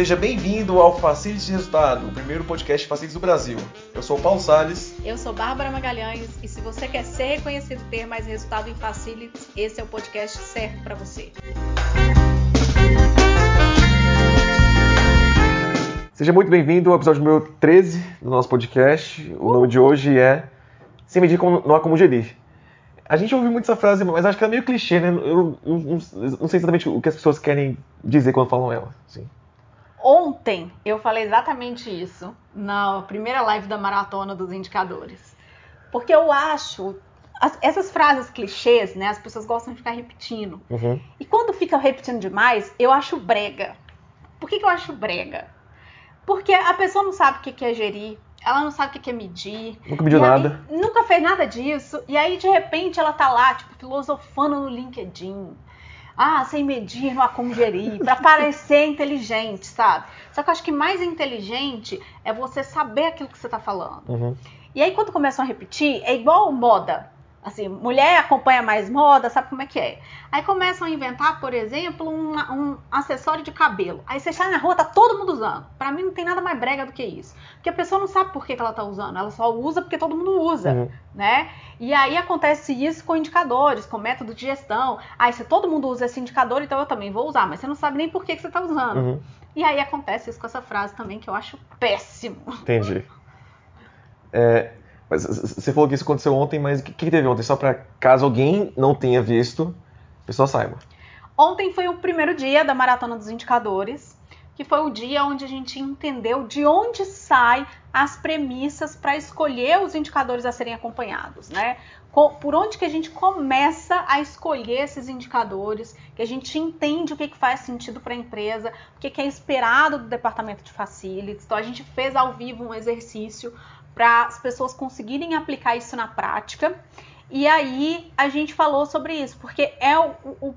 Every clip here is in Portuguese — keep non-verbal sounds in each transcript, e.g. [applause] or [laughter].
Seja bem-vindo ao Facilities de Resultado, o primeiro podcast Facilities do Brasil. Eu sou o Paulo Salles. Eu sou Bárbara Magalhães e se você quer ser reconhecido e ter mais resultado em Facilities, esse é o podcast certo para você. Seja muito bem-vindo ao episódio número 13 do nosso podcast. O nome de hoje é Sem medir não há como gerir. A gente ouve muito essa frase, mas acho que é meio clichê, né? Eu, eu, eu não sei exatamente o que as pessoas querem dizer quando falam ela. Assim. Ontem eu falei exatamente isso na primeira live da maratona dos indicadores. Porque eu acho as, essas frases clichês, né? As pessoas gostam de ficar repetindo. Uhum. E quando fica repetindo demais, eu acho brega. Por que, que eu acho brega? Porque a pessoa não sabe o que é gerir, ela não sabe o que é medir. Nunca mediu nada. Nunca fez nada disso. E aí, de repente, ela tá lá, tipo, filosofando no LinkedIn. Ah, sem medir, não há como gerir, para parecer inteligente, sabe? Só que eu acho que mais inteligente é você saber aquilo que você tá falando. Uhum. E aí, quando começam a repetir, é igual moda. Assim, mulher acompanha mais moda, sabe como é que é? Aí começam a inventar, por exemplo, um, um acessório de cabelo. Aí você sai na rua, tá todo mundo usando. Para mim não tem nada mais brega do que isso. Porque a pessoa não sabe por que, que ela tá usando, ela só usa porque todo mundo usa, Uhum. né? E aí acontece isso com indicadores, com método de gestão. Aí se todo mundo usa esse indicador, então eu também vou usar, mas você não sabe nem por que, que você tá usando. Uhum. E aí acontece isso com essa frase também, que eu acho péssimo. Entendi. É, [laughs] mas você falou que isso aconteceu ontem, mas o que, que teve ontem? Só para caso alguém não tenha visto, a pessoa saiba. Ontem foi o primeiro dia da Maratona dos Indicadores, que foi o dia onde a gente entendeu de onde saem as premissas para escolher os indicadores a serem acompanhados, né? Por onde que a gente começa a escolher esses indicadores, que a gente entende o que, que faz sentido para a empresa, o que, que é esperado do departamento de facilities. Então a gente fez ao vivo um exercício para as pessoas conseguirem aplicar isso na prática. E aí a gente falou sobre isso, porque é o, o,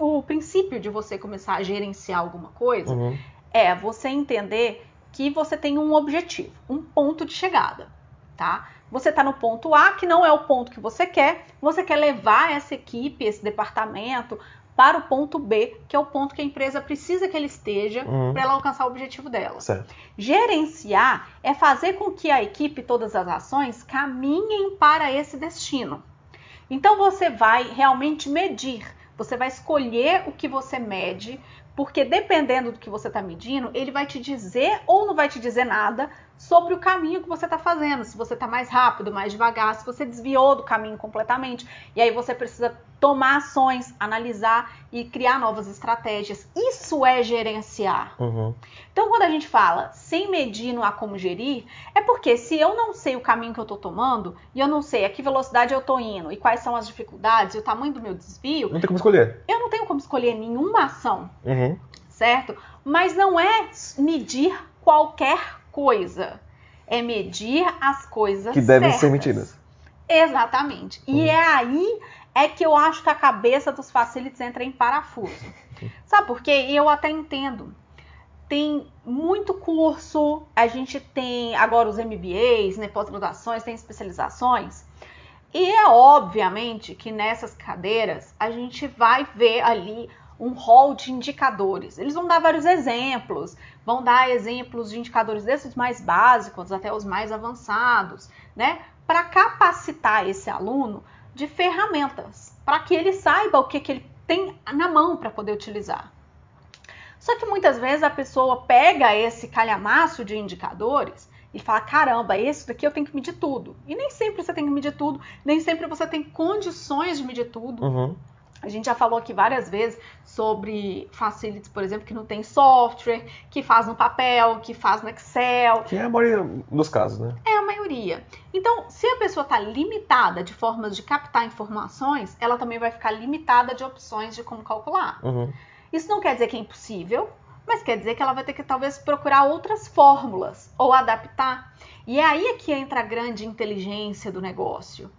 o princípio de você começar a gerenciar alguma coisa Uhum. é você entender que você tem um objetivo, um ponto de chegada, tá? Você está no ponto A, que não é o ponto que você quer, você quer levar essa equipe, esse departamento para o ponto B, que é o ponto que a empresa precisa que ele esteja Uhum. para ela alcançar o objetivo dela. Certo. Gerenciar é fazer com que a equipe e todas as ações caminhem para esse destino. Então você vai realmente medir, você vai escolher o que você mede, porque dependendo do que você está medindo, ele vai te dizer ou não vai te dizer nada sobre o caminho que você está fazendo. Se você está mais rápido, mais devagar, se você desviou do caminho completamente. E aí você precisa tomar ações, analisar e criar novas estratégias. Isso é gerenciar. Uhum. Então, quando a gente fala sem medir não há como gerir, é porque se eu não sei o caminho que eu estou tomando e eu não sei a que velocidade eu estou indo e quais são as dificuldades e o tamanho do meu desvio, Não tem como escolher. eu não tenho como escolher nenhuma ação, Uhum. certo? Mas não é medir qualquer coisa, é medir as coisas Que devem ser certas. medidas. Exatamente. E Uhum. é aí é que eu acho que a cabeça dos facilities entra em parafuso. [laughs] Sabe por quê? Eu até entendo. Tem muito curso, a gente tem agora os MBAs, né, pós-graduações, tem especializações. E é obviamente que nessas cadeiras a gente vai ver ali um rol de indicadores. Eles vão dar vários exemplos, vão dar exemplos de indicadores desses mais básicos até os mais avançados, né? Para capacitar esse aluno de ferramentas, para que ele saiba o que, que ele tem na mão para poder utilizar. Só que muitas vezes a pessoa pega esse calhamaço de indicadores e fala: caramba, esse daqui eu tenho que medir tudo. E nem sempre você tem que medir tudo, nem sempre você tem condições de medir tudo. Uhum. A gente já falou aqui várias vezes sobre facilities, por exemplo, que não tem software, que faz no papel, que faz no Excel. Que é a maioria dos casos, né? É a maioria. Então, se a pessoa está limitada de formas de captar informações, ela também vai ficar limitada de opções de como calcular. Uhum. Isso não quer dizer que é impossível, mas quer dizer que ela vai ter que talvez procurar outras fórmulas ou adaptar. E é aí é que entra a grande inteligência do negócio.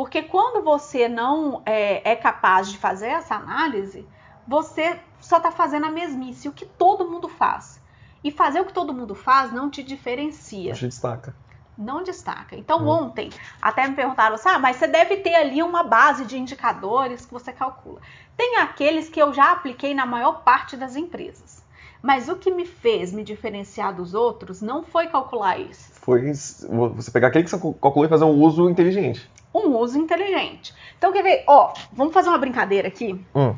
Porque quando você não é, é capaz de fazer essa análise, você só está fazendo a mesmice, o que todo mundo faz. E fazer o que todo mundo faz não te diferencia A gente destaca. não destaca. Então, Hum. ontem, até me perguntaram assim: ah, mas você deve ter ali uma base de indicadores que você calcula. Tem aqueles que eu já apliquei na maior parte das empresas. Mas o que me fez me diferenciar dos outros não foi calcular isso. Foi você pegar aquele que você calculou e fazer um uso inteligente. Um uso inteligente. Então, quer ver? Ó, vamos fazer uma brincadeira aqui. Hum.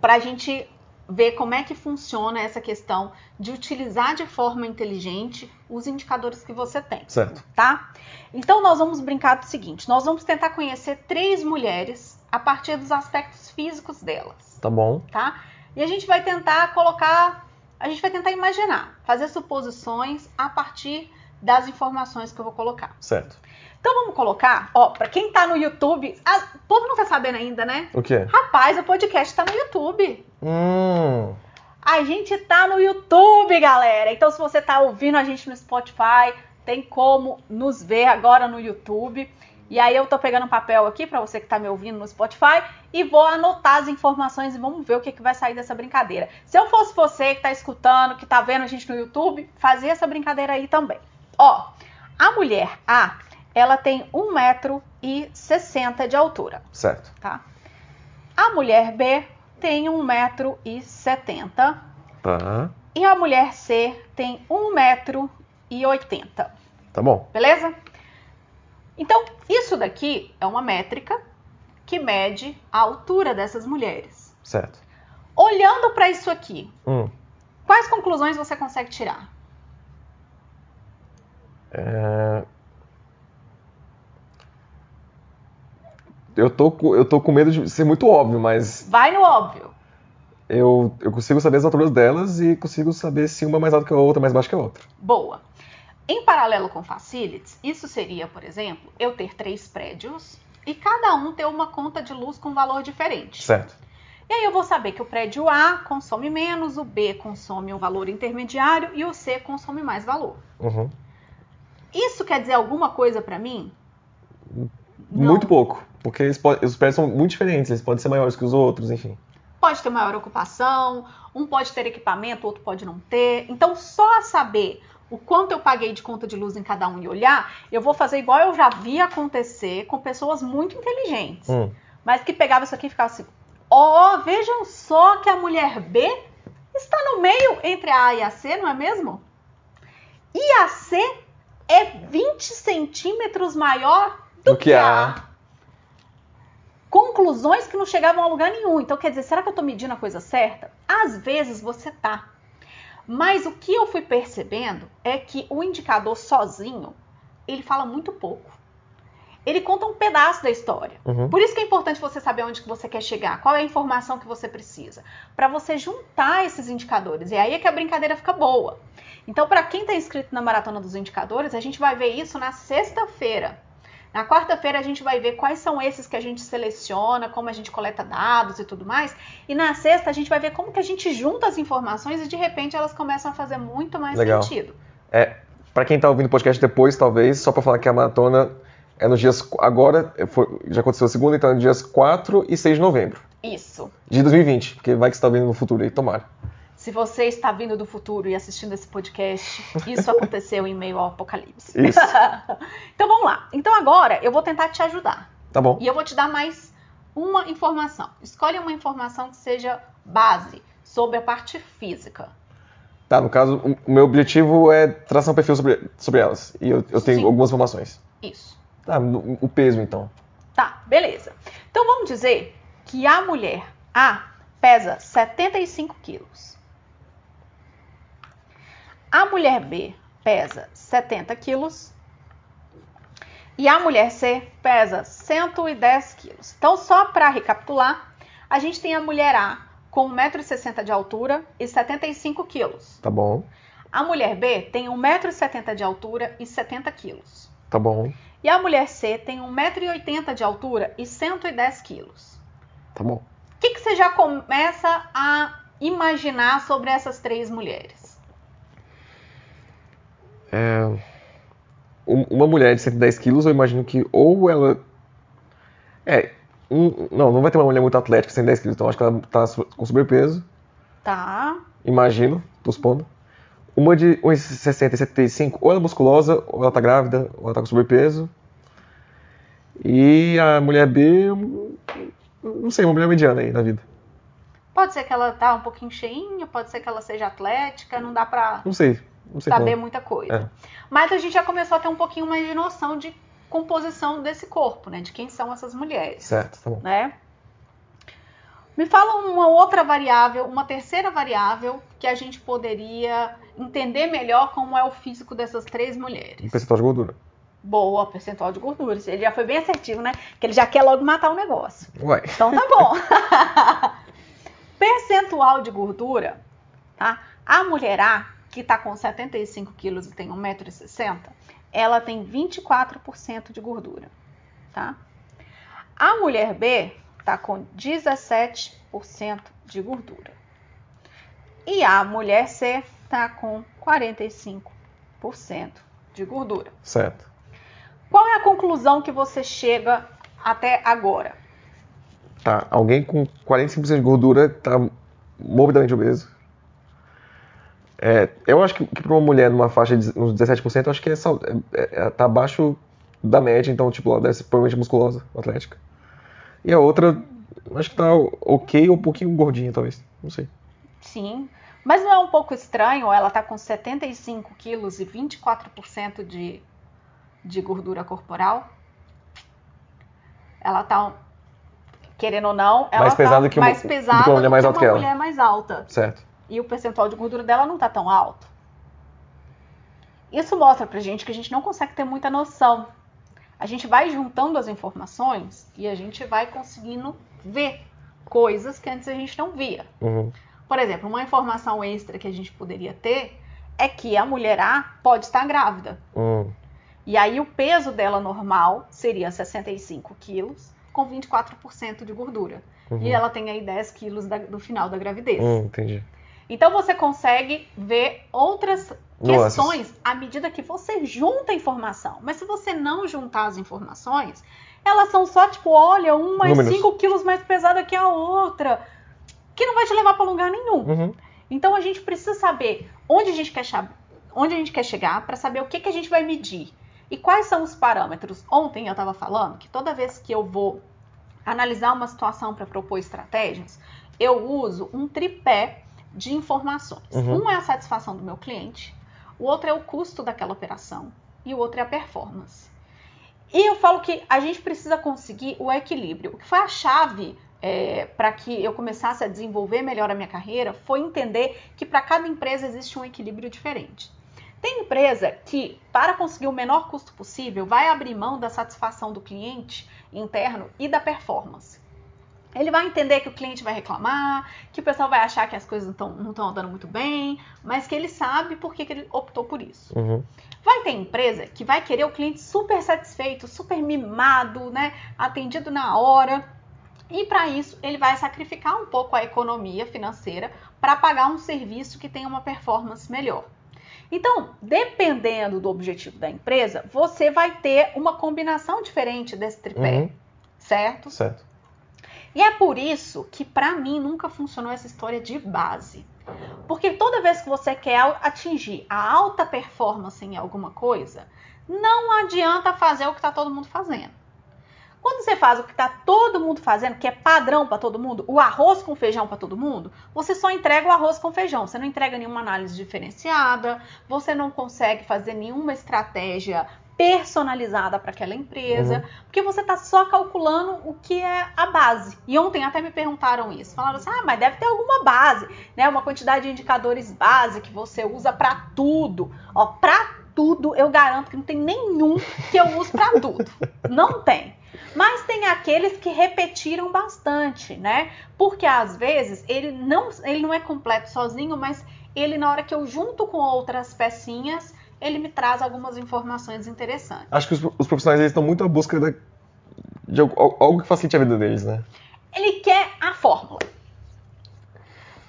Pra gente ver como é que funciona essa questão de utilizar de forma inteligente os indicadores que você tem. Certo. Tá? Então, nós vamos brincar do seguinte: nós vamos tentar conhecer três mulheres a partir dos aspectos físicos delas. Tá bom. Tá? E a gente vai tentar colocar, a gente vai tentar imaginar, fazer suposições a partir das informações que eu vou colocar. Certo. Então vamos colocar, ó, para quem tá no YouTube, a, o povo não tá sabendo ainda, né? O quê? Rapaz, o podcast tá no YouTube. Hum. A gente tá no YouTube, galera. Então se você tá ouvindo a gente no Spotify, tem como nos ver agora no YouTube. E aí eu tô pegando um papel aqui para você que tá me ouvindo no Spotify e vou anotar as informações e vamos ver o que, que vai sair dessa brincadeira. Se eu fosse você que tá escutando, que tá vendo a gente no YouTube, fazia essa brincadeira aí também. Ó, a mulher A, ela tem 1,60m de altura. Certo. Tá? A mulher B tem 1,70m. Tá. E a mulher C tem 1,80m. Tá bom. Beleza? Então, isso daqui é uma métrica que mede a altura dessas mulheres. Certo. Olhando para isso aqui, Hum. quais conclusões você consegue tirar? É... Eu tô, com- eu tô com medo de ser muito óbvio, mas Vai no óbvio. eu, eu consigo saber as alturas delas e consigo saber se uma é mais alta que a outra, mais baixa que a outra. Boa. Em paralelo com facilities, isso seria, por exemplo, eu ter três prédios e cada um ter uma conta de luz com valor diferente. Certo. E aí eu vou saber que o prédio A consome menos, o B consome um valor intermediário e o C consome mais valor. Uhum. Isso quer dizer alguma coisa para mim? Não. Muito pouco, porque eles podem- os prédios são muito diferentes, eles podem ser maiores que os outros, enfim. Pode ter maior ocupação, um pode ter equipamento, outro pode não ter. Então, só saber o quanto eu paguei de conta de luz em cada um e olhar, eu vou fazer igual eu já vi acontecer com pessoas muito inteligentes, Hum. mas que pegavam isso aqui e ficavam assim: ó, vejam só que a mulher B está no meio entre a A e a C, não é mesmo? E a C é 20 centímetros maior do, Do que a A. Conclusões que não chegavam a lugar nenhum. Então, quer dizer, será que eu estou medindo a coisa certa? Às vezes você tá. Mas o que eu fui percebendo é que o indicador sozinho, ele fala muito pouco. Ele conta um pedaço da história. Uhum. Por isso que é importante você saber onde que você quer chegar, qual é a informação que você precisa, para você juntar esses indicadores. E aí é que a brincadeira fica boa. Então, para quem está inscrito na Maratona dos Indicadores, a gente vai ver isso na sexta-feira. Na quarta-feira a gente vai ver quais são esses que a gente seleciona, como a gente coleta dados e tudo mais. E na sexta a gente vai ver como que a gente junta as informações e de repente elas começam a fazer muito mais Legal. sentido. É, para quem tá ouvindo o podcast depois, talvez, só para falar que a maratona é nos dias. Agora, foi- já aconteceu a segunda, então é nos dias 4 e 6 de novembro Isso. de 2020, porque vai que você tá vendo no futuro aí, tomara. Se você está vindo do futuro e assistindo esse podcast, isso [laughs] aconteceu em meio ao apocalipse. Isso. [laughs] então vamos lá. Então agora eu vou tentar te ajudar. Tá bom. E eu vou te dar mais uma informação. Escolhe uma informação que seja base sobre a parte física. Tá, no caso, o meu objetivo é traçar um perfil sobre, sobre elas. E eu, eu tenho Sim. algumas informações. Isso. Tá, o peso então. Tá, beleza. Então vamos dizer que a mulher A pesa 75 quilos. A mulher B pesa 70 quilos. E a mulher C pesa 110 quilos. Então, só para recapitular, a gente tem a mulher A com 1,60m de altura e 75 quilos. Tá bom. A mulher B tem 1,70m de altura e 70 quilos. Tá bom. E a mulher C tem 1,80m de altura e 110 quilos. Tá bom. O que, que você já começa a imaginar sobre essas três mulheres? É, um- uma mulher de 110 quilos, eu imagino que ou ela. É. um- não, não vai ter uma mulher muito atlética de 110 quilos, então acho que ela tá com sobrepeso. Tá, Imagino, tô supondo. Uma de 1,60 e 75, ou ela é musculosa, ou ela tá grávida, ou ela tá com sobrepeso. E a mulher B, não sei, uma mulher mediana aí na vida. Pode ser que ela tá um pouquinho cheinha, pode ser que ela seja atlética, não dá pra Não sei. Saber falar. muita coisa. É. Mas a gente já começou a ter um pouquinho mais de noção de composição desse corpo, né? De quem são essas mulheres, Certo, tá bom. né? Me fala uma outra variável, uma terceira variável que a gente poderia entender melhor como é o físico dessas três mulheres. percentual de gordura. Boa, percentual de gordura. Ele já foi bem assertivo, né? Que ele já quer logo matar o negócio. Uai. Então tá bom. [laughs] percentual de gordura, tá? A mulher A, que tá com 75 quilos e tem 1,60m, ela tem 24% de gordura, tá? A mulher B tá com 17% de gordura. E a mulher C tá com 45% de gordura. Certo. Qual é a conclusão que você chega até agora? Tá. Alguém com 45% de gordura tá morbidamente obeso. É, eu acho que, que para uma mulher numa faixa de uns 17%, eu acho que é, sal- é, é, tá abaixo da média, então, tipo, ela deve ser provavelmente musculosa, atlética. E a outra, acho que tá ok ou um pouquinho gordinha, talvez. Não sei. Sim. Mas não é um pouco estranho ela tá com 75 quilos e 24% de, de gordura corporal? Ela tá, querendo ou não, ela Mais pesada tá que uma- mais do que pesada uma mulher mais alta que que ela. mulher mais alta. Certo. E o percentual de gordura dela não tá tão alto. Isso mostra pra gente que a gente não consegue ter muita noção. A gente vai juntando as informações e a gente vai conseguindo ver coisas que antes a gente não via. Uhum. Por exemplo, uma informação extra que a gente poderia ter é que a mulher A pode estar grávida. Hum. E aí o peso dela normal seria 65 quilos com 24% de gordura. Uhum. E ela tem aí 10 quilos da- do final da gravidez. Hum, entendi. Então você consegue ver outras Nuances. questões à medida que você junta a informação. Mas se você não juntar as informações, elas são só tipo, olha, uma é Números. 5 quilos mais pesada que a outra, que não vai te levar para lugar nenhum. Uhum. Então a gente precisa saber onde a gente quer, onde a gente quer chegar para saber o que, que a gente vai medir e quais são os parâmetros. Ontem eu estava falando que toda vez que eu vou analisar uma situação para propor estratégias, eu uso um tripé de informações. Uhum. Um é a satisfação do meu cliente, o outro é o custo daquela operação e o outro é a performance. E eu falo que a gente precisa conseguir o equilíbrio. O que foi a chave para que eu começasse a desenvolver melhor a minha carreira foi entender que para cada empresa existe um equilíbrio diferente. Tem empresa que, para conseguir o menor custo possível, vai abrir mão da satisfação do cliente interno e da performance. Ele vai entender que o cliente vai reclamar, que o pessoal vai achar que as coisas não estão andando muito bem, mas que ele sabe por que, que ele optou por isso. Uhum. Vai ter empresa que vai querer o cliente super satisfeito, super mimado, né? Atendido na hora. E para isso, ele vai sacrificar um pouco a economia financeira para pagar um serviço que tenha uma performance melhor. Então, dependendo do objetivo da empresa, você vai ter uma combinação diferente desse tripé, Uhum. certo? Certo. E é por isso que para mim nunca funcionou essa história de base. Porque toda vez que você quer atingir a alta performance em alguma coisa, não adianta fazer o que está todo mundo fazendo. Quando você faz o que está todo mundo fazendo, que é padrão para todo mundo, o arroz com feijão para todo mundo, você só entrega o arroz com feijão. Você não entrega nenhuma análise diferenciada, você não consegue fazer nenhuma estratégia personalizada para aquela empresa, Uhum. porque você está só calculando o que é a base. E ontem até me perguntaram isso. Falaram assim: ah, mas deve ter alguma base, né? Uma quantidade de indicadores base que você usa para tudo. Ó, para tudo, eu garanto que não tem nenhum que eu use para tudo. [laughs] Não tem. Mas tem aqueles que repetiram bastante, né? Porque às vezes ele não, ele não é completo sozinho, mas ele, na hora que eu junto com outras pecinhas, ele me traz algumas informações interessantes. Acho que os, os profissionais eles estão muito à busca da- de algo, algo que facilite a vida deles, né? Ele quer a fórmula.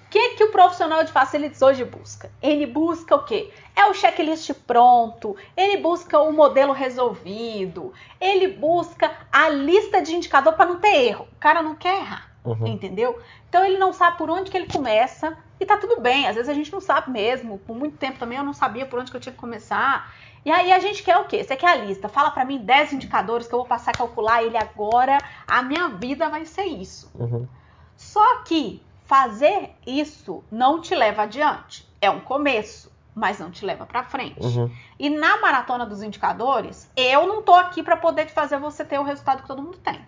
O que, que o profissional de facilities hoje busca? Ele busca o quê? É o checklist pronto, ele busca o modelo resolvido, ele busca a lista de indicador para não ter erro. O cara não quer errar, Uhum. entendeu? Então ele não sabe por onde que ele começa e tá tudo bem. Às vezes a gente não sabe mesmo. Por muito tempo também eu não sabia por onde que eu tinha que começar. E aí a gente quer o quê? Você quer a lista? Fala para mim 10 indicadores que eu vou passar a calcular ele agora. A minha vida vai ser isso. Uhum. Só que Fazer isso não te leva adiante. É um começo, mas não te leva para frente. Uhum. E na maratona dos indicadores, eu não tô aqui para poder te fazer você ter o resultado que todo mundo tem.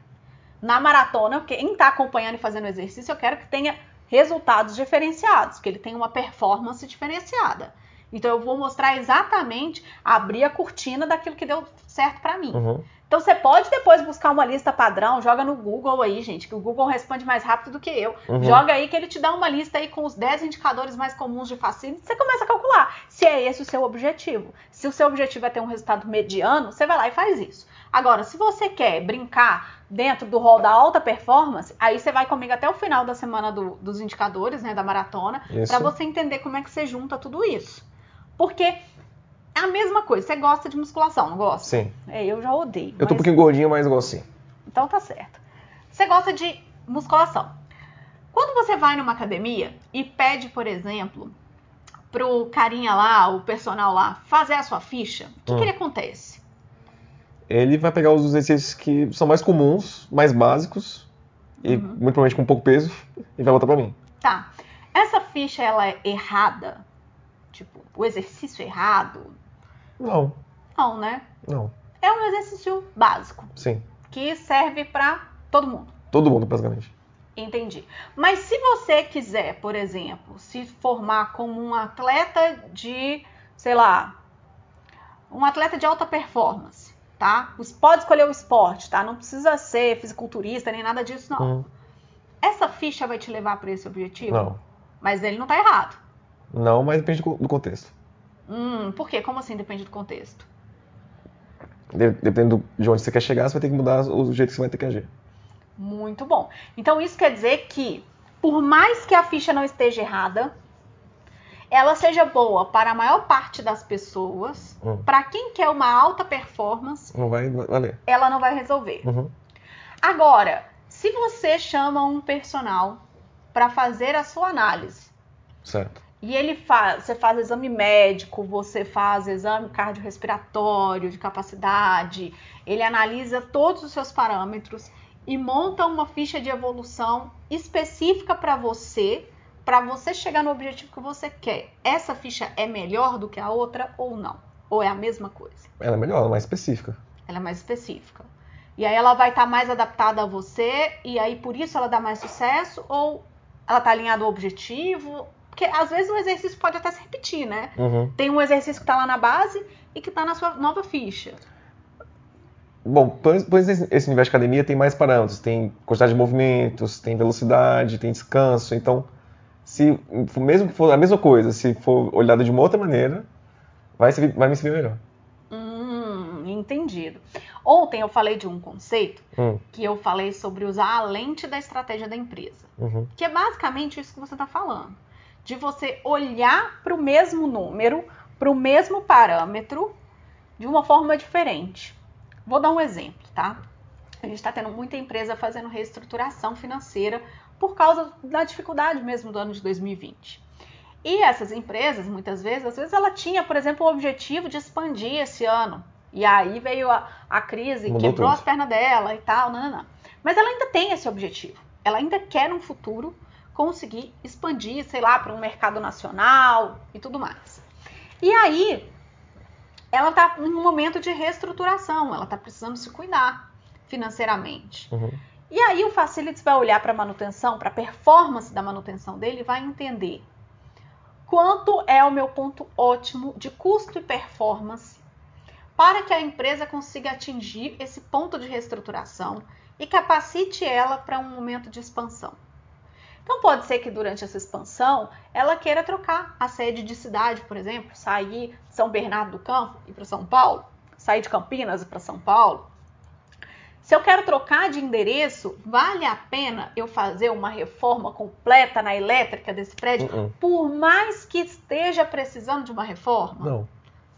Na maratona, quem está acompanhando e fazendo exercício, eu quero que tenha resultados diferenciados, que ele tenha uma performance diferenciada. Então eu vou mostrar exatamente, abrir a cortina daquilo que deu certo para mim. Uhum. Então você pode depois buscar uma lista padrão, joga no Google aí, gente, que o Google responde mais rápido do que eu. Uhum. Joga aí que ele te dá uma lista aí com os 10 indicadores mais comuns de facility, você começa a calcular se é esse o seu objetivo. Se o seu objetivo é ter um resultado mediano, você vai lá e faz isso. Agora, se você quer brincar dentro do rol da alta performance, aí você vai comigo até o final da semana do- dos indicadores, né, da maratona, para você entender como é que você junta tudo isso. Porque é a mesma coisa, você gosta de musculação, não gosta? Sim. É, eu já odeio. Eu tô um pouquinho gordinho, mas gosto sim. Então tá certo. Você gosta de musculação. Quando você vai numa academia e pede, por exemplo, pro carinha lá, o personal lá, fazer a sua ficha, o que, Hum. que ele acontece? Ele vai pegar os exercícios que são mais comuns, mais básicos, e Uhum. muito provavelmente com pouco peso, e vai voltar pra mim. Tá. Essa ficha ela é errada? Tipo, o exercício errado? Não, Não, né? não. É um exercício básico Sim. que serve pra todo mundo. Todo mundo, basicamente. Entendi. Mas se você quiser, por exemplo, se formar como um atleta de, sei lá, um atleta de alta performance, tá? Os- Pode escolher o esporte, tá? Não precisa ser fisiculturista nem nada disso, não. Hum, Essa ficha vai te levar para esse objetivo? não. Mas ele não tá errado. Não, mas depende do contexto. Hum, por quê? Como assim depende do contexto? De- Dependendo de onde você quer chegar, você vai ter que mudar o jeito que você vai ter que agir. Muito bom. Então isso quer dizer que, por mais que a ficha não esteja errada, ela seja boa para a maior parte das pessoas, Hum. para quem quer uma alta performance, Não vai valer. ela não vai resolver. Uhum. Agora, se você chama um personal para fazer a sua análise Certo. E ele faz, você faz exame médico, você faz exame cardiorrespiratório de capacidade, ele analisa todos os seus parâmetros e monta uma ficha de evolução específica para você, para você chegar no objetivo que você quer. Essa ficha é melhor do que a outra ou não? Ou é a mesma coisa? Ela é melhor, ela é mais específica. Ela é mais específica. E aí ela vai estar mais adaptada a você e aí por isso ela dá mais sucesso ou ela está alinhada ao objetivo? Porque às vezes o exercício pode até se repetir, né? Uhum. Tem um exercício que está lá na base e que está na sua nova ficha. Bom, pois esse universo de academia tem mais parâmetros. Tem quantidade de movimentos, tem velocidade, tem descanso. Então, se mesmo que for a mesma coisa, se for olhado de uma outra maneira, vai, servir- vai me servir melhor. Hum, entendido. Ontem eu falei de um conceito Hum, que eu falei sobre usar a lente da estratégia da empresa. uhum, Que é basicamente isso que você está falando. De você olhar para o mesmo número, para o mesmo parâmetro, de uma forma diferente. Vou dar um exemplo, tá? A gente está tendo muita empresa fazendo reestruturação financeira por causa da dificuldade mesmo do ano de 2020. E essas empresas, muitas vezes, às vezes ela tinha, por exemplo, o objetivo de expandir esse ano. E aí veio a, a crise, Mudou quebrou tudo. as pernas dela e tal, não, não, não. Mas ela ainda tem esse objetivo. Ela ainda quer, no futuro, conseguir expandir, sei lá, para um mercado nacional e tudo mais. E aí, ela está em um momento de reestruturação, ela está precisando se cuidar financeiramente. uhum. E aí o Facilities vai olhar para a manutenção, para a performance da manutenção dele e vai entender quanto é o meu ponto ótimo de custo e performance para que a empresa consiga atingir esse ponto de reestruturação e capacite ela para um momento de expansão. Então pode ser que durante essa expansão ela queira trocar a sede de cidade, por exemplo, sair de São Bernardo do Campo e para São Paulo, sair de Campinas e para São Paulo. Se eu quero trocar de endereço, vale a pena eu fazer uma reforma completa na elétrica desse prédio, Uh-uh. por mais que esteja precisando de uma reforma? Não.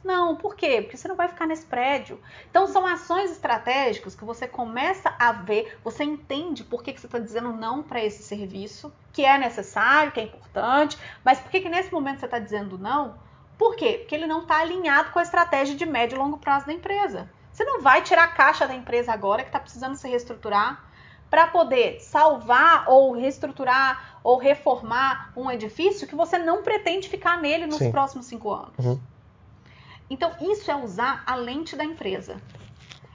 Não, por quê? Porque você não vai ficar nesse prédio. Então são ações estratégicas que você começa a ver, você entende por que, que você está dizendo não para esse serviço, que é necessário, que é importante, mas por que, que nesse momento você está dizendo não? Por quê? Porque ele não está alinhado com a estratégia de médio e longo prazo da empresa. Você não vai tirar a caixa da empresa agora que está precisando se reestruturar para poder salvar ou reestruturar ou reformar um edifício que você não pretende ficar nele nos Sim. próximos cinco anos. Uhum. Então, isso é usar a lente da empresa.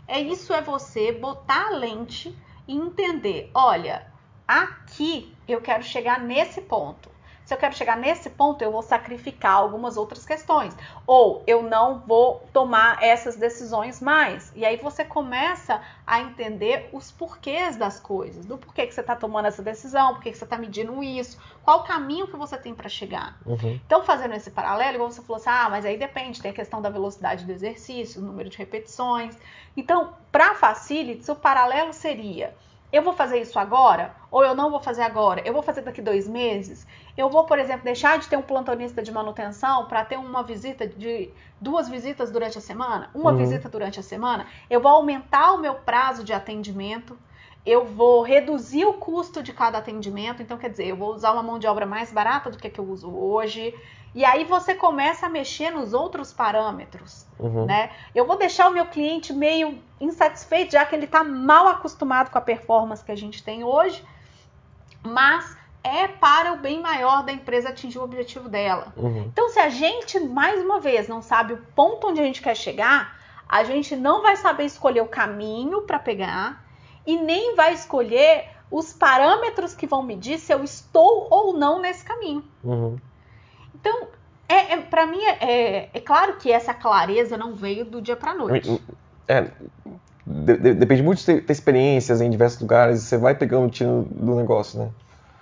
É isso é você botar a lente e entender, olha, aqui eu quero chegar nesse ponto. Se eu quero chegar nesse ponto, eu vou sacrificar algumas outras questões. Ou eu não vou tomar essas decisões mais. E aí você começa a entender os porquês das coisas. Do porquê que você está tomando essa decisão, porquê que você está medindo isso, qual o caminho que você tem para chegar. Uhum. Então, fazendo esse paralelo, igual você falou assim, ah, mas aí depende, tem a questão da velocidade do exercício, o número de repetições. Então, para facilities, o paralelo seria: eu vou fazer isso agora ou eu não vou fazer agora? Eu vou fazer daqui dois meses? Eu vou, por exemplo, deixar de ter um plantonista de manutenção para ter uma visita de duas visitas durante a semana, uma Uhum. visita durante a semana? Eu vou aumentar o meu prazo de atendimento? Eu vou reduzir o custo de cada atendimento, então quer dizer, eu vou usar uma mão de obra mais barata do que a que eu uso hoje. E aí você começa a mexer nos outros parâmetros, Uhum. né? Eu vou deixar o meu cliente meio insatisfeito, já que ele está mal acostumado com a performance que a gente tem hoje, mas é para o bem maior da empresa atingir o objetivo dela. Uhum. Então, se a gente, mais uma vez, não sabe o ponto onde a gente quer chegar, a gente não vai saber escolher o caminho para pegar e nem vai escolher os parâmetros que vão medir se eu estou ou não nesse caminho. Uhum. Então, é, é, para mim, é, é, é claro que essa clareza não veio do dia para noite. É, de- de- depende muito de ter, ter experiências em diversos lugares, você vai pegando o tino do negócio, né?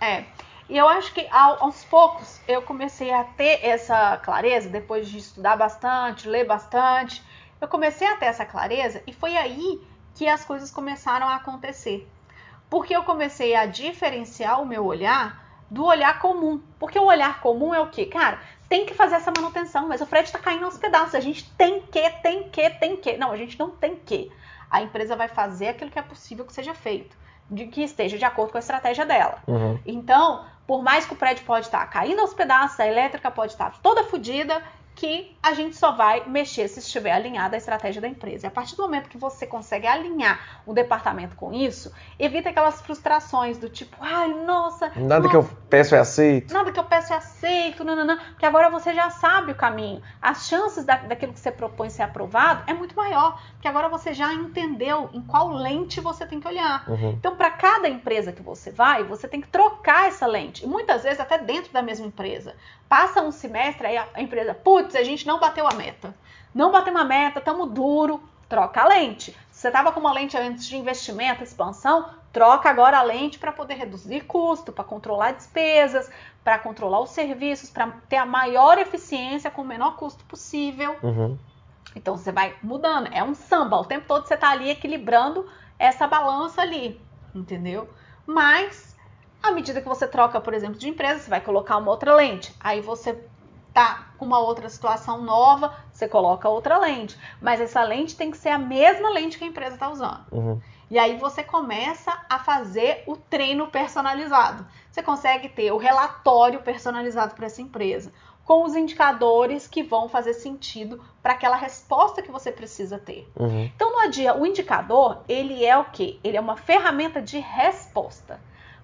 É. E eu acho que ao- aos poucos eu comecei a ter essa clareza, depois de estudar bastante, ler bastante, eu comecei a ter essa clareza e foi aí que as coisas começaram a acontecer. Porque eu comecei a diferenciar o meu olhar do olhar comum. Porque o olhar comum é o quê? Cara, tem que fazer essa manutenção, mas o frete tá caindo aos pedaços. A gente tem que, tem que, tem que. Não, a gente não tem que. A empresa vai fazer aquilo que é possível que seja feito, de que esteja de acordo com a estratégia dela. Uhum. Então, por mais que o prédio pode estar caindo aos pedaços, a elétrica pode estar toda fodida, que a gente só vai mexer se estiver alinhada a estratégia da empresa. E a partir do momento que você consegue alinhar o departamento com isso, evita aquelas frustrações do tipo, ai, nossa, Nada nossa, que eu peço é aceito. Nada que eu peço é aceito, nananã, porque agora você já sabe o caminho. As chances da, daquilo que você propõe ser aprovado é muito maior, porque agora você já entendeu em qual lente você tem que olhar. Uhum. Então, para cada empresa que você vai, você tem que trocar essa lente. E muitas vezes até dentro da mesma empresa. Passa um semestre, aí a a empresa, putz, a gente não bateu a meta. Não bateu uma meta, tamo duro, troca a lente. Se você estava com uma lente antes de investimento, expansão, troca agora a lente para poder reduzir custo, para controlar despesas, para controlar os serviços, para ter a maior eficiência com o menor custo possível. Uhum. Então você vai mudando. É um samba. O tempo todo você tá ali equilibrando essa balança ali. Entendeu? Mas, à medida que você troca, por exemplo, de empresa, você vai colocar uma outra lente. Aí você tá com uma outra situação nova, você coloca outra lente. Mas essa lente tem que ser a mesma lente que a empresa está usando. Uhum. E aí você começa a fazer o treino personalizado. Você consegue ter o relatório personalizado para essa empresa, com os indicadores que vão fazer sentido para aquela resposta que você precisa ter. Uhum. Então, no dia, o indicador, ele é o quê? Ele é uma ferramenta de resposta.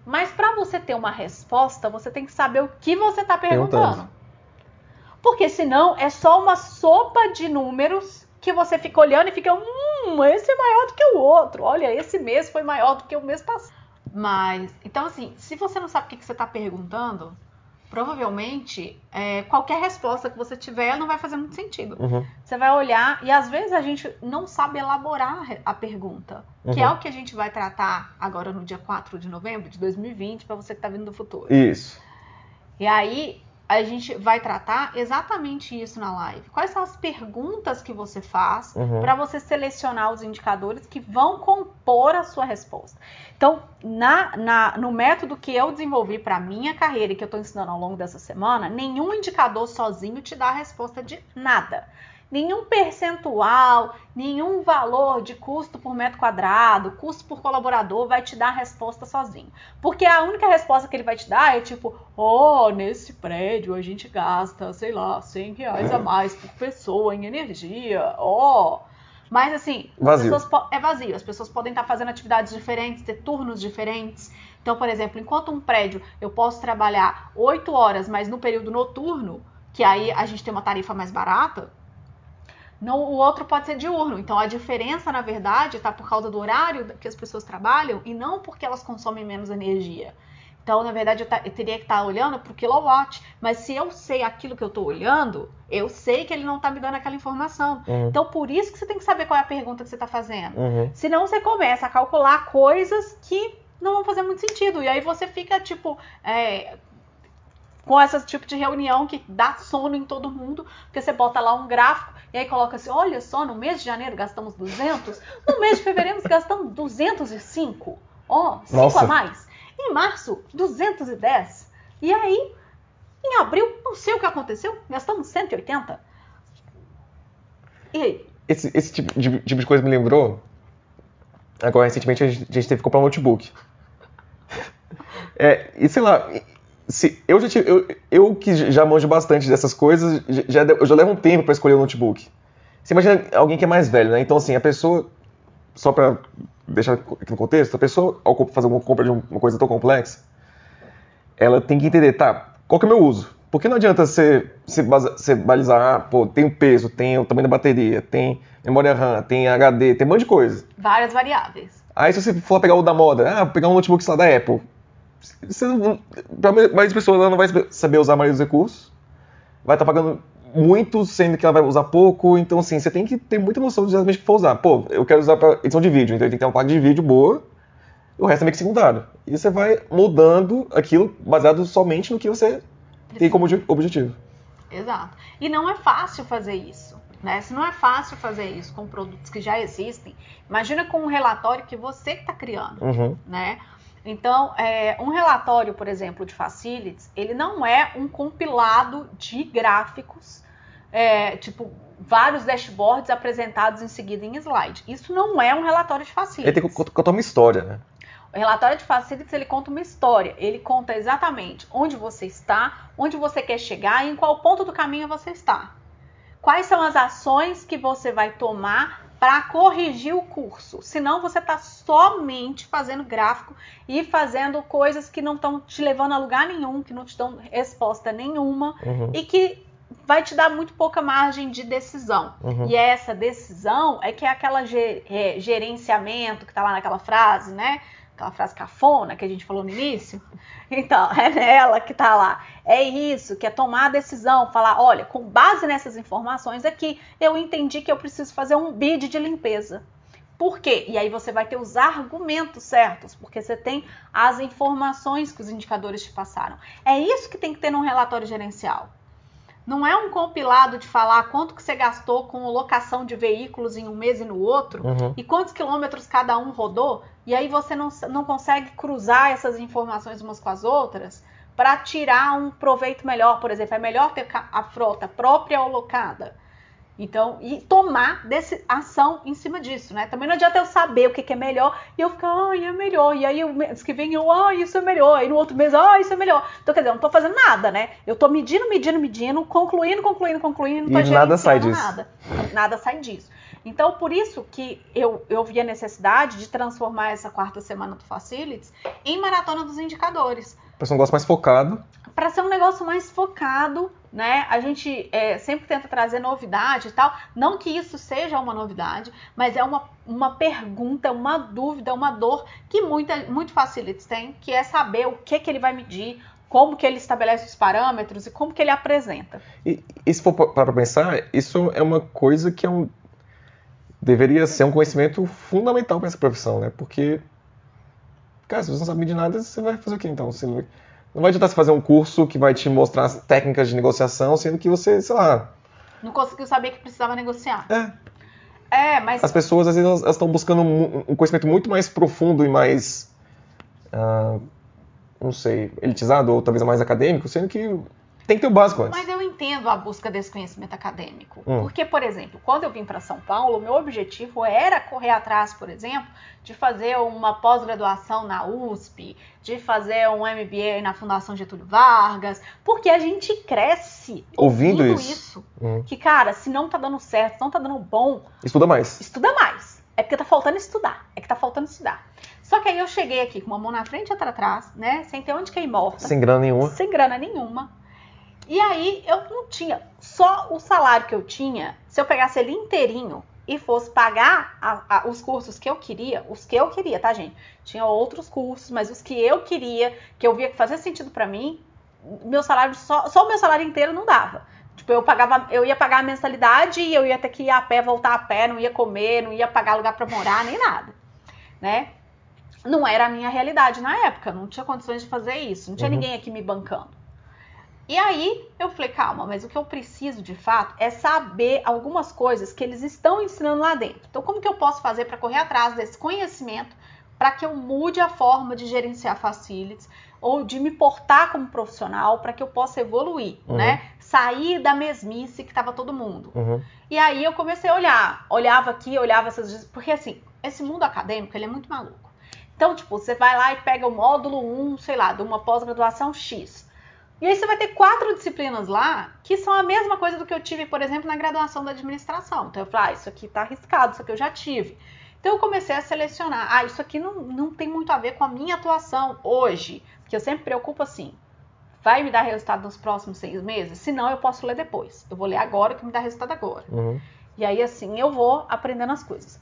Mas para você ter uma resposta, você tem que saber o que você está perguntando. Porque senão é só uma sopa de números que você fica olhando e fica, hum, esse é maior do que o outro. Olha, esse mês foi maior do que o mês passado. Mas, então assim, se você não sabe o que, que você está perguntando, provavelmente é, qualquer resposta que você tiver não vai fazer muito sentido. Uhum. Você vai olhar e às vezes a gente não sabe elaborar a pergunta, que Uhum. é o que a gente vai tratar agora no dia 4 de novembro de 2020, para você que está vindo do futuro. Isso. E aí a gente vai tratar exatamente isso na live. Quais são as perguntas que você faz Uhum. para você selecionar os indicadores que vão compor a sua resposta? Então, na, na- no método que eu desenvolvi para minha carreira e que eu estou ensinando ao longo dessa semana, nenhum indicador sozinho te dá a resposta de nada. Nenhum percentual, nenhum valor de custo por metro quadrado, custo por colaborador vai te dar a resposta sozinho. Porque a única resposta que ele vai te dar é tipo, oh, nesse prédio a gente gasta, sei lá, 100 reais a mais por pessoa em energia, ó. Mas assim, as Vazio. é vazio. As pessoas podem estar fazendo atividades diferentes, ter turnos diferentes. Então, por exemplo, enquanto um prédio eu posso trabalhar 8 horas, mas no período noturno, que aí a gente tem uma tarifa mais barata, o outro pode ser diurno. Então a diferença, na verdade, está por causa do horário que as pessoas trabalham e não porque elas consomem menos energia. Então, na verdade, eu, eu teria que estar olhando para o kilowatt. Mas se eu sei aquilo que eu estou olhando, eu sei que ele não está me dando aquela informação. Uhum. Então, por isso que você tem que saber qual é a pergunta que você está fazendo. Uhum. Senão você começa a calcular coisas que não vão fazer muito sentido. E aí você fica, tipo, é, com esse tipo de reunião que dá sono em todo mundo, porque você bota lá um gráfico e aí coloca assim, olha só, no mês de janeiro gastamos 200, no mês de fevereiro gastamos 205, ó, 5 Nossa. a mais. Em março, 210. E aí, em abril, não sei o que aconteceu, gastamos 180. E aí? Esse, esse tipo, de, tipo de coisa me lembrou. Agora, recentemente, a gente, a gente teve que comprar um notebook. [laughs] É, e sei lá, se, eu, já tive, eu, eu que já manjo bastante dessas coisas, já, já- eu já levo um tempo para escolher o notebook. Você imagina alguém que é mais velho, né? Então, assim, a pessoa, só para deixar aqui no contexto, a pessoa, ao fazer uma compra de um- uma coisa tão complexa, ela tem que entender, tá, qual que é o meu uso? Porque não adianta você, você, você balizar, ah, pô, tem o peso, tem o tamanho da bateria, tem memória RAM, tem HD, tem um monte de coisa. Várias variáveis. Aí se você for pegar o da moda, ah, pegar um notebook lá, da Apple, você não, pra maioria das pessoas ela não vai saber usar a maioria dos recursos, vai estar pagando muito, sendo que ela vai usar pouco, então assim, você tem que ter muita noção de exatamente o que for usar. Pô, eu quero usar para edição de vídeo, então eu tenho que ter uma placa de vídeo boa, o resto é meio que secundário. E você vai mudando aquilo baseado somente no que você tem como obje- objetivo. Exato. E não é fácil fazer isso. Né? Se não é fácil fazer isso com produtos que já existem, imagina com um relatório que você está criando. Uhum. né? Então, é, um relatório, por exemplo, de facilities, ele não é um compilado de gráficos, é, tipo vários dashboards apresentados em seguida em slide. Isso não é um relatório de Ele facilities. tem que cont- contar uma história, né? O relatório de facilities ele conta uma história. Ele conta exatamente onde você está, onde você quer chegar e em qual ponto do caminho você está. Quais são as ações que você vai tomar para corrigir o curso? Senão você está somente fazendo gráfico e fazendo coisas que não estão te levando a lugar nenhum, que não te dão resposta nenhuma Uhum. e que vai te dar muito pouca margem de decisão. Uhum. E essa decisão é que é aquela é, gerenciamento que tá lá naquela frase, né? Aquela frase cafona que a gente falou no início. Então, [laughs] é nela que tá lá. É isso, que é tomar a decisão, falar, olha, com base nessas informações aqui, eu entendi que eu preciso fazer um bid de limpeza. Por quê? E aí você vai ter os argumentos certos, porque você tem as informações que os indicadores te passaram. É isso que tem que ter num relatório gerencial. Não é um compilado de falar quanto que você gastou com locação de veículos em um mês e no outro, Uhum. e quantos quilômetros cada um rodou, e aí você não, não consegue cruzar essas informações umas com as outras para tirar um proveito melhor. Por exemplo, é melhor ter a frota própria ou locada. Então, e tomar desse, ação em cima disso, né? Também não adianta eu saber o que, que é melhor e eu ficar, ai, é melhor. E aí o mês que vem eu, ai, isso é melhor. Aí no outro mês, ai, isso é melhor. Então, quer dizer, eu não tô fazendo nada, né? Eu tô medindo, medindo, medindo, concluindo, concluindo, concluindo, não tô E nada sai disso. Nada. Nada sai disso. Então, por isso que eu, eu vi a necessidade de transformar essa quarta semana do Facilities em maratona dos indicadores Pra ser um negócio mais focado. para ser um negócio mais focado, né? A gente é, sempre tenta trazer novidade e tal. Não que isso seja uma novidade, mas é uma, uma pergunta, uma dúvida, uma dor que muita, muito facilities tem, que é saber o que, que ele vai medir, como que ele estabelece os parâmetros e como que ele apresenta. E, e se for para pensar, isso é uma coisa que é um, deveria ser um conhecimento fundamental para essa profissão, né? Porque, cara, se você não sabe de nada, você vai fazer o quê então? Você não, não vai adiantar você fazer um curso que vai te mostrar as técnicas de negociação, sendo que você, sei lá. Não conseguiu saber que precisava negociar. É, É, mas as pessoas às vezes elas estão buscando um, conhecimento muito mais profundo e mais. ah, não sei, elitizado ou talvez mais acadêmico, sendo que tem que ter o básico antes. Mas eu entendo a busca desse conhecimento acadêmico. Hum. Porque, por exemplo, quando eu vim para São Paulo, meu objetivo era correr atrás, por exemplo, de fazer uma pós-graduação na USP, de fazer um MBA na Fundação Getúlio Vargas, porque a gente cresce Ouvindo ouvindo, isso. isso. Hum. Que, cara, se não tá dando certo, se não tá dando bom, Estuda mais. estuda mais. É porque tá faltando estudar. É que tá faltando estudar. Só que aí eu cheguei aqui com uma mão na frente e outra atrás, né? Sem ter onde cair morta Sem grana nenhuma. sem grana nenhuma. E aí eu não tinha só o salário que eu tinha, se eu pegasse ele inteirinho e fosse pagar a- a- os cursos que eu queria, os que eu queria, tá, gente? Tinha outros cursos, mas os que eu queria, que eu via que fazia sentido pra mim, meu salário só, só o meu salário inteiro não dava. Tipo, eu pagava, eu ia pagar a mensalidade e eu ia ter que ir a pé, voltar a pé, não ia comer, não ia pagar lugar pra morar, nem nada, né? Não era a minha realidade na época, não tinha condições de fazer isso, não tinha Uhum. ninguém aqui me bancando. E aí eu falei, calma, mas o que eu preciso de fato é saber algumas coisas que eles estão ensinando lá dentro. Então, como que eu posso fazer para correr atrás desse conhecimento para que eu mude a forma de gerenciar facilities ou de me portar como profissional para que eu possa evoluir, Uhum. né? Sair da mesmice que estava todo mundo. Uhum. E aí eu comecei a olhar, olhava aqui, olhava essas, porque assim, esse mundo acadêmico, ele é muito maluco. Então, tipo, você vai lá e pega o módulo 1, sei lá, de uma pós-graduação X. E aí você vai ter quatro disciplinas lá que são a mesma coisa do que eu tive, por exemplo, na graduação da administração. Então eu falei, ah, isso aqui tá arriscado, isso aqui eu já tive. Então eu comecei a selecionar, ah, isso aqui não, não tem muito a ver com a minha atuação hoje, porque eu sempre me preocupo assim, vai me dar resultado nos próximos seis meses? Se não, eu posso ler depois. Eu vou ler agora que me dá resultado agora. Uhum. E aí, assim, eu vou aprendendo as coisas.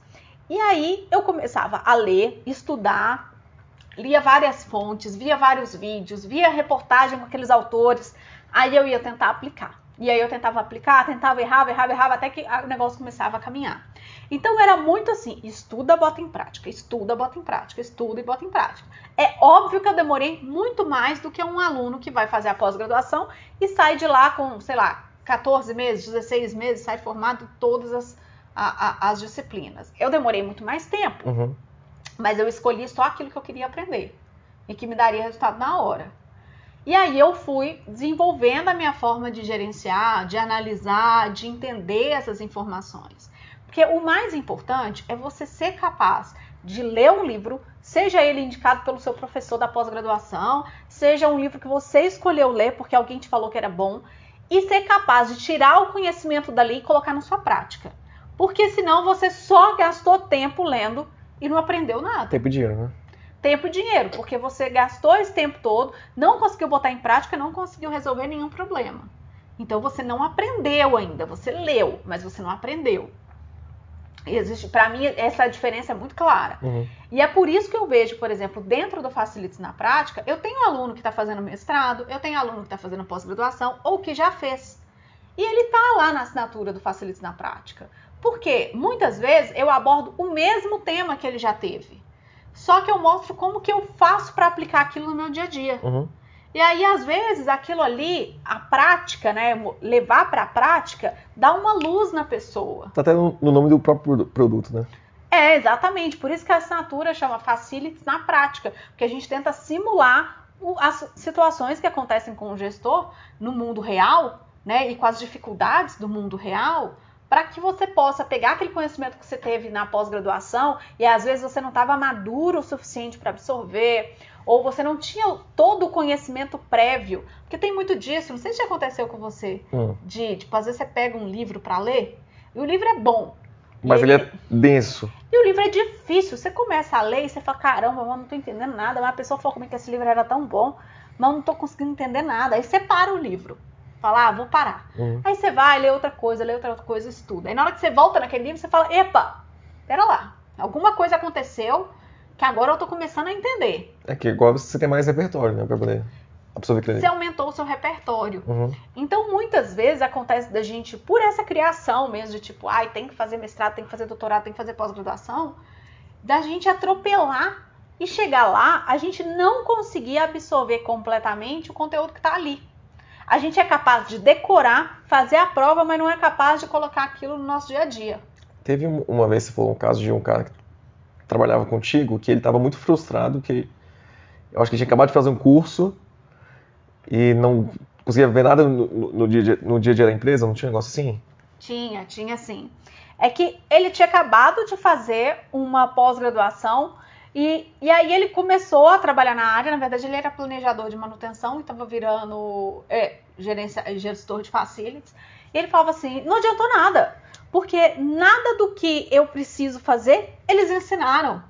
E aí, eu começava a ler, estudar, lia várias fontes, via vários vídeos, via reportagem com aqueles autores. Aí eu ia tentar aplicar. E aí eu tentava aplicar, tentava, errava, errava, errava, até que o negócio começava a caminhar. Então era muito assim, estuda, bota em prática, estuda, bota em prática, estuda e bota em prática. É óbvio que eu demorei muito mais do que um aluno que vai fazer a pós-graduação e sai de lá com, sei lá, 14 meses, 16 meses, sai formado todas as, a- a- as disciplinas. Eu demorei muito mais tempo, Uhum. Mas eu escolhi só aquilo que eu queria aprender e que me daria resultado na hora. E aí eu fui desenvolvendo a minha forma de gerenciar, de analisar, de entender essas informações. Porque o mais importante é você ser capaz de ler um livro, seja ele indicado pelo seu professor da pós-graduação, seja um livro que você escolheu ler porque alguém te falou que era bom, e ser capaz de tirar o conhecimento dali e colocar na sua prática. Porque senão você só gastou tempo lendo e não aprendeu nada Tempo e dinheiro, né? tempo e dinheiro, porque você gastou esse tempo todo, não conseguiu botar em prática, não conseguiu resolver nenhum problema. Então você não aprendeu ainda, você leu, mas você não aprendeu. Existe, para mim essa diferença é muito clara. Uhum. E é por isso que eu vejo, por exemplo, dentro do Facilites na prática, eu tenho aluno que está fazendo mestrado, eu tenho aluno que está fazendo pós-graduação ou que já fez. E ele está lá na assinatura do Facilites na prática. Porque muitas vezes eu abordo o mesmo tema que ele já teve. Só que eu mostro como que eu faço para aplicar aquilo no meu dia a dia. Uhum. E aí, às vezes, aquilo ali, a prática, né? Levar para a prática, dá uma luz na pessoa. Tá até no, no nome do próprio produ- produto, né? É, exatamente. Por isso que a assinatura chama Facilities na prática. Porque a gente tenta simular o- as situações que acontecem com o gestor no mundo real, né? E com as dificuldades do mundo real, para que você possa pegar aquele conhecimento que você teve na pós-graduação e às vezes você não estava maduro o suficiente para absorver, ou você não tinha todo o conhecimento prévio. Porque tem muito disso, não sei se já aconteceu com você, Hum. de, tipo, às vezes você pega um livro para ler, e o livro é bom. Mas ele é denso. e o livro é difícil. Você começa a ler e você fala, caramba, eu não tô entendendo nada. Mas a pessoa falou comigo que esse livro era tão bom, mas eu não tô conseguindo entender nada. Aí você para o livro. Fala, ah, vou parar. Uhum. Aí você vai, lê outra coisa, lê outra coisa, estuda. Aí na hora que você volta naquele livro, você fala, epa, pera lá. Alguma coisa aconteceu que agora eu tô começando a entender. É que igual você tem mais repertório, né? Pra poder absorver aquilo Você aumentou o seu repertório. Uhum. Então, muitas vezes acontece da gente, por essa criação mesmo, de tipo, ai, tem que fazer mestrado, tem que fazer doutorado, tem que fazer pós-graduação, da gente atropelar e chegar lá, a gente não conseguir absorver completamente o conteúdo que está ali. A gente é capaz de decorar, fazer a prova, mas não é capaz de colocar aquilo no nosso dia a dia. Teve um- uma vez, você falou um caso de um cara que trabalhava contigo, que ele estava muito frustrado, que eu acho que tinha acabado de fazer um curso e não conseguia ver nada no, no, no dia, no dia a dia da empresa? Não tinha um negócio assim? Tinha, tinha sim. É que ele tinha acabado de fazer uma pós-graduação e, e aí ele começou a trabalhar na área. Na verdade, ele era planejador de manutenção e estava virando é, gerência, gestor de facilities. E ele falava assim: não adiantou nada, porque nada do que eu preciso fazer eles ensinaram.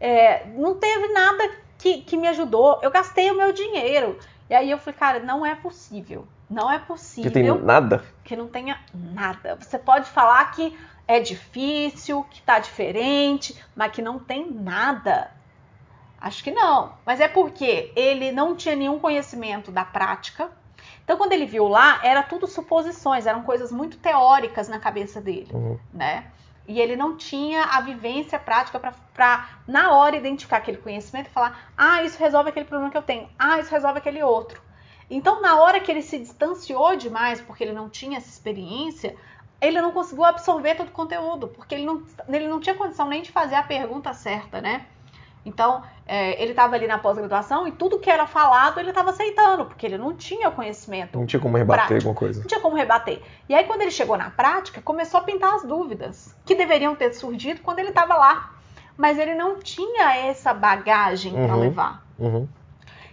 É, não teve nada que, que me ajudou. Eu gastei o meu dinheiro. E aí eu falei, cara, não é possível. Não é possível. Que tem nada? Que não tenha nada. Você pode falar que é difícil, que tá diferente, mas que não tem nada. Acho que não. Mas é porque ele não tinha nenhum conhecimento da prática. Então, quando ele viu lá, era tudo suposições, eram coisas muito teóricas na cabeça dele, uhum. né? E ele não tinha a vivência prática para, na hora, identificar aquele conhecimento e falar: ah, isso resolve aquele problema que eu tenho, ah, isso resolve aquele outro. Então, na hora que ele se distanciou demais, porque ele não tinha essa experiência, ele não conseguiu absorver todo o conteúdo, porque ele não, ele não tinha condição nem de fazer a pergunta certa, né? Então, é, ele estava ali na pós-graduação e tudo que era falado ele estava aceitando, porque ele não tinha conhecimento. Não tinha como rebater prático, alguma coisa. Não tinha como rebater. E aí, quando ele chegou na prática, começou a pintar as dúvidas que deveriam ter surgido quando ele estava lá. Mas ele não tinha essa bagagem uhum, para levar. Uhum.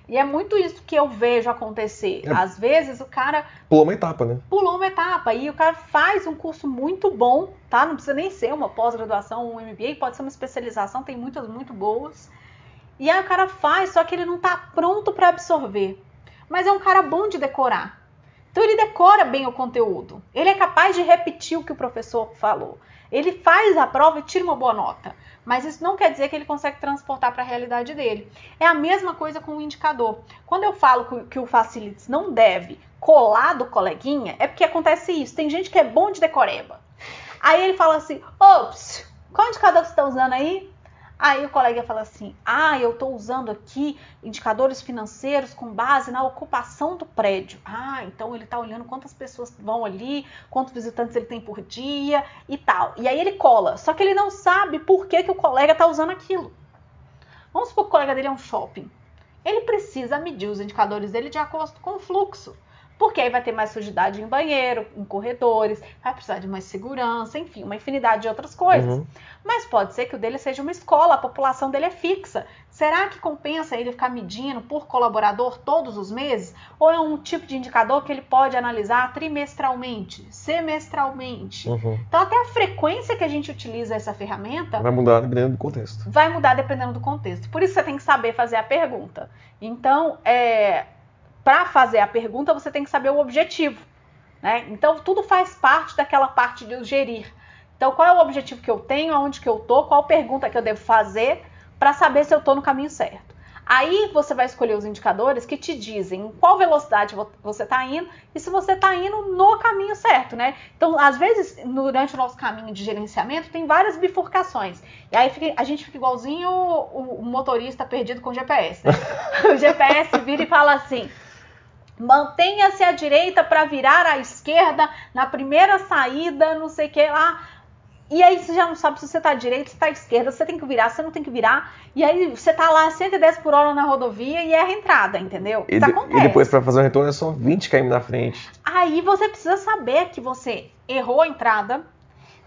E é muito isso que eu vejo acontecer. É. Às vezes o cara. Pulou uma etapa, né? Pulou uma etapa. E o cara faz um curso muito bom, tá? Não precisa nem ser uma pós-graduação, um MBA, pode ser uma especialização, tem muitas muito boas. E aí o cara faz, só que ele não tá pronto para absorver. Mas é um cara bom de decorar. Então ele decora bem o conteúdo. Ele é capaz de repetir o que o professor falou. Ele faz a prova e tira uma boa nota mas isso não quer dizer que ele consegue transportar para a realidade dele. É a mesma coisa com o indicador. Quando eu falo que o Facilities não deve colar do coleguinha, é porque acontece isso. Tem gente que é bom de decoreba. Aí ele fala assim: ops, qual indicador que você está usando aí? Aí o colega fala assim: ah, eu estou usando aqui indicadores financeiros com base na ocupação do prédio. Ah, então ele está olhando quantas pessoas vão ali, quantos visitantes ele tem por dia e tal. E aí ele cola, só que ele não sabe por que, que o colega está usando aquilo. Vamos supor que o colega dele é um shopping. Ele precisa medir os indicadores dele de acordo com o fluxo porque aí vai ter mais sujidade em banheiro, em corredores, vai precisar de mais segurança, enfim, uma infinidade de outras coisas. Uhum. Mas pode ser que o dele seja uma escola, a população dele é fixa. Será que compensa ele ficar medindo por colaborador todos os meses? Ou é um tipo de indicador que ele pode analisar trimestralmente, semestralmente? Uhum. Então, até a frequência que a gente utiliza essa ferramenta. Vai mudar dependendo do contexto. Vai mudar dependendo do contexto. Por isso você tem que saber fazer a pergunta. Então, é para fazer a pergunta, você tem que saber o objetivo. Né? Então, tudo faz parte daquela parte de gerir. Então, qual é o objetivo que eu tenho, aonde que eu tô, qual pergunta que eu devo fazer para saber se eu estou no caminho certo. Aí você vai escolher os indicadores que te dizem em qual velocidade você está indo e se você está indo no caminho certo, né? Então, às vezes, durante o nosso caminho de gerenciamento, tem várias bifurcações. E aí fica, a gente fica igualzinho o, o motorista perdido com o GPS. Né? [laughs] o GPS vira e fala assim: Mantenha-se à direita para virar à esquerda na primeira saída, não sei o que lá. E aí você já não sabe se você está à direita, se está à esquerda, você tem que virar, você não tem que virar. E aí você está lá 110 por hora na rodovia e erra a entrada, entendeu? E, e depois para fazer o retorno é só 20 km na frente. Aí você precisa saber que você errou a entrada,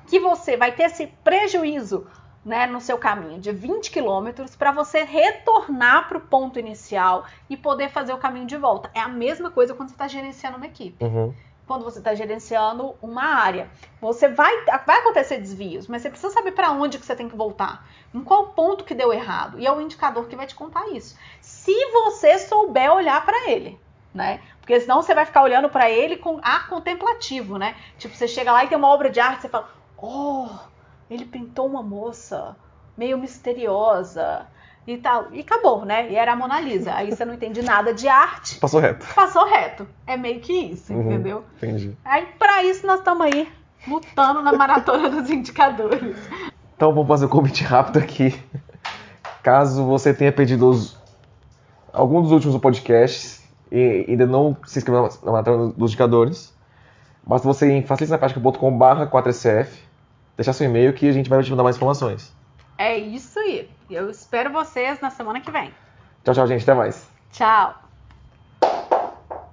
que você vai ter esse prejuízo né, no seu caminho de 20 quilômetros para você retornar para o ponto inicial e poder fazer o caminho de volta. É a mesma coisa quando você está gerenciando uma equipe. Uhum. Quando você está gerenciando uma área, você vai, vai acontecer desvios, mas você precisa saber para onde que você tem que voltar, em qual ponto que deu errado, e é o indicador que vai te contar isso. Se você souber olhar para ele, né? Porque senão você vai ficar olhando para ele com ar contemplativo, né? Tipo, você chega lá e tem uma obra de arte, você fala, oh, ele pintou uma moça meio misteriosa e tal. E acabou, né? E era a Mona Lisa. Aí você não entende nada de arte. Passou reto. Passou reto. É meio que isso, uhum, entendeu? Entendi. Aí, pra isso, nós estamos aí lutando na maratona dos indicadores. Então, vamos fazer um convite rápido aqui. Caso você tenha perdido os, algum dos últimos podcasts e ainda não se inscreveu na maratona dos indicadores, basta você ir em facilitanapratica.com.br 4SF deixar seu e-mail que a gente vai te mandar mais informações. É isso aí. Eu espero vocês na semana que vem. Tchau, tchau, gente. Até mais. Tchau.